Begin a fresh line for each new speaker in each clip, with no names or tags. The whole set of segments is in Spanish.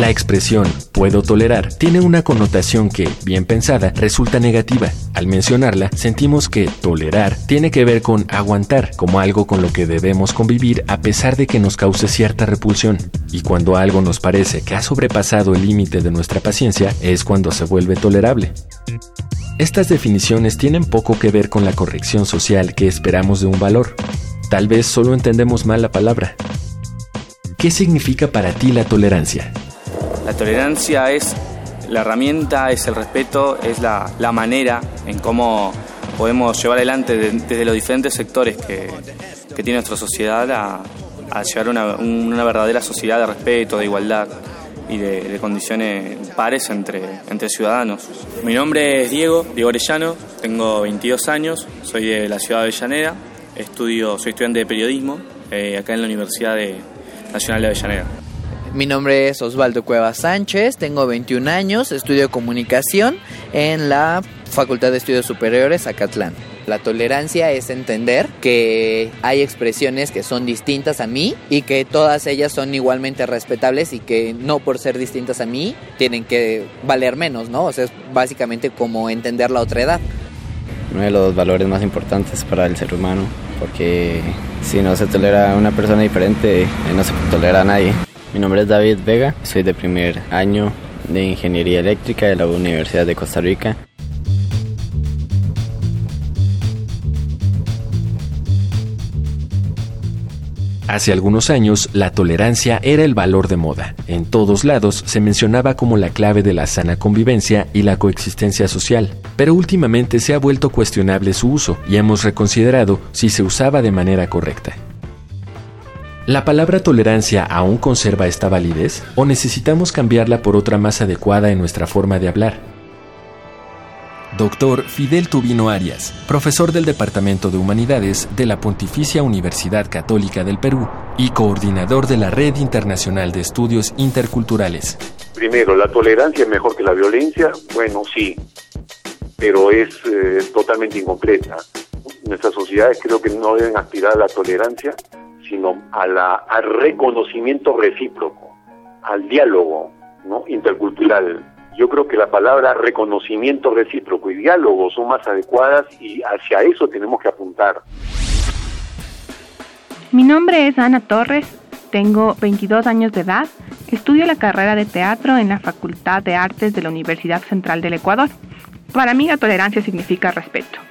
La expresión puedo tolerar tiene una connotación que, bien pensada, resulta negativa. Al mencionarla, sentimos que tolerar tiene que ver con aguantar, como algo con lo que debemos convivir a pesar de que nos cause cierta repulsión. Y cuando algo nos parece que ha sobrepasado el límite de nuestra paciencia, es cuando se vuelve tolerable. Estas definiciones tienen poco que ver con la corrección social que esperamos de un valor. Tal vez solo entendemos mal la palabra. ¿Qué significa para ti la tolerancia?
La tolerancia es la herramienta, es el respeto, es la, manera en cómo podemos llevar adelante desde los diferentes sectores que, tiene nuestra sociedad a, llevar una, una, verdadera sociedad de respeto, de igualdad y de, condiciones pares entre, entre ciudadanos. Mi nombre es Diego, Diego Orellano, tengo 22 años, soy de la ciudad de Avellaneda, estudio, soy estudiante de periodismo eh, acá en la Universidad Nacional de Avellaneda.
Mi nombre es Osvaldo Cueva Sánchez, tengo 21 años, estudio comunicación en la Facultad de Estudios Superiores Acatlán. La tolerancia es entender que hay expresiones que son distintas a mí y que todas ellas son igualmente respetables y que no por ser distintas a mí tienen que valer menos, ¿no? O sea, es básicamente como entender la otra edad.
Uno de los valores más importantes para el ser humano, porque si no se tolera a una persona diferente, no se tolera a nadie. Mi nombre es David Vega, soy de primer año de Ingeniería Eléctrica de la Universidad de Costa Rica.
Hace algunos años, la tolerancia era el valor de moda. En todos lados se mencionaba como la clave de la sana convivencia y la coexistencia social. Pero últimamente se ha vuelto cuestionable su uso y hemos reconsiderado si se usaba de manera correcta. ¿La palabra tolerancia aún conserva esta validez o necesitamos cambiarla por otra más adecuada en nuestra forma de hablar? Doctor Fidel Tubino Arias, profesor del Departamento de Humanidades de la Pontificia Universidad Católica del Perú y coordinador de la Red Internacional de Estudios Interculturales.
Primero, ¿la tolerancia es mejor que la violencia? Bueno, sí, pero es eh, totalmente incompleta. Nuestras sociedades creo que no deben aspirar a la tolerancia, sino a la, al reconocimiento recíproco, al diálogo ¿no? intercultural. Yo creo que la palabra reconocimiento recíproco y diálogo son más adecuadas y hacia eso tenemos que apuntar.
Mi nombre es Ana Torres, tengo 22 años de edad, estudio la carrera de teatro en la Facultad de Artes de la Universidad Central del Ecuador. Para mí la tolerancia significa respeto.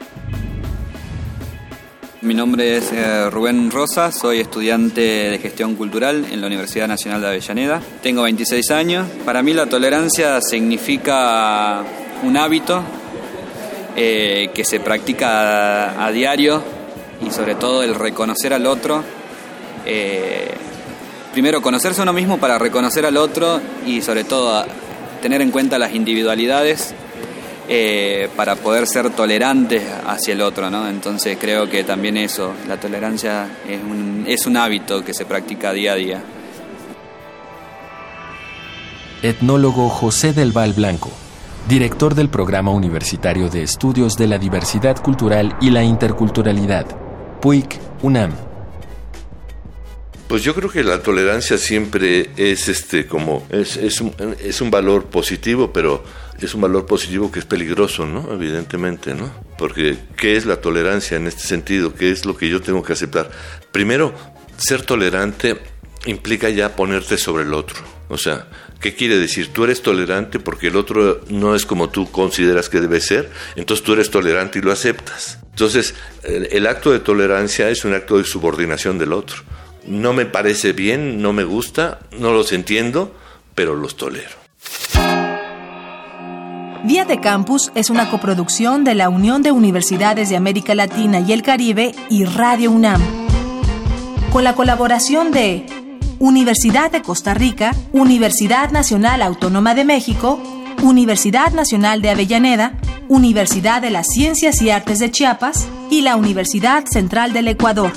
Mi nombre es eh, Rubén Rosa, soy estudiante de gestión cultural en la Universidad Nacional de Avellaneda. Tengo 26 años. Para mí la tolerancia significa un hábito eh, que se practica a, diario y sobre todo el reconocer al otro. Eh, primero conocerse uno mismo para reconocer al otro y sobre todo tener en cuenta las individualidades eh, para poder ser tolerantes hacia el otro. Entonces creo que también eso, la tolerancia es un, es un hábito que se practica día a día.
Etnólogo José del Val Blanco, director del Programa Universitario de Estudios de la Diversidad Cultural y la Interculturalidad, PUIC UNAM.
Pues yo creo que la tolerancia siempre es este como es, es, un, es un valor positivo, pero es un valor positivo que es peligroso, ¿no? Evidentemente, ¿no? Porque ¿qué es la tolerancia en este sentido? ¿Qué es lo que yo tengo que aceptar? Primero, ser tolerante implica ya ponerte sobre el otro. O sea, ¿qué quiere decir? Tú eres tolerante porque el otro no es como tú consideras que debe ser, entonces tú eres tolerante y lo aceptas. Entonces, el, acto de tolerancia es un acto de subordinación del otro. No me parece bien, no me gusta, no los entiendo, pero los tolero.
Día de Campus es una coproducción de la Unión de Universidades de América Latina y el Caribe y Radio UNAM. Con la colaboración de Universidad de Costa Rica, Universidad Nacional Autónoma de México, Universidad Nacional de Avellaneda, Universidad de las Ciencias y Artes de Chiapas y la Universidad Central del Ecuador.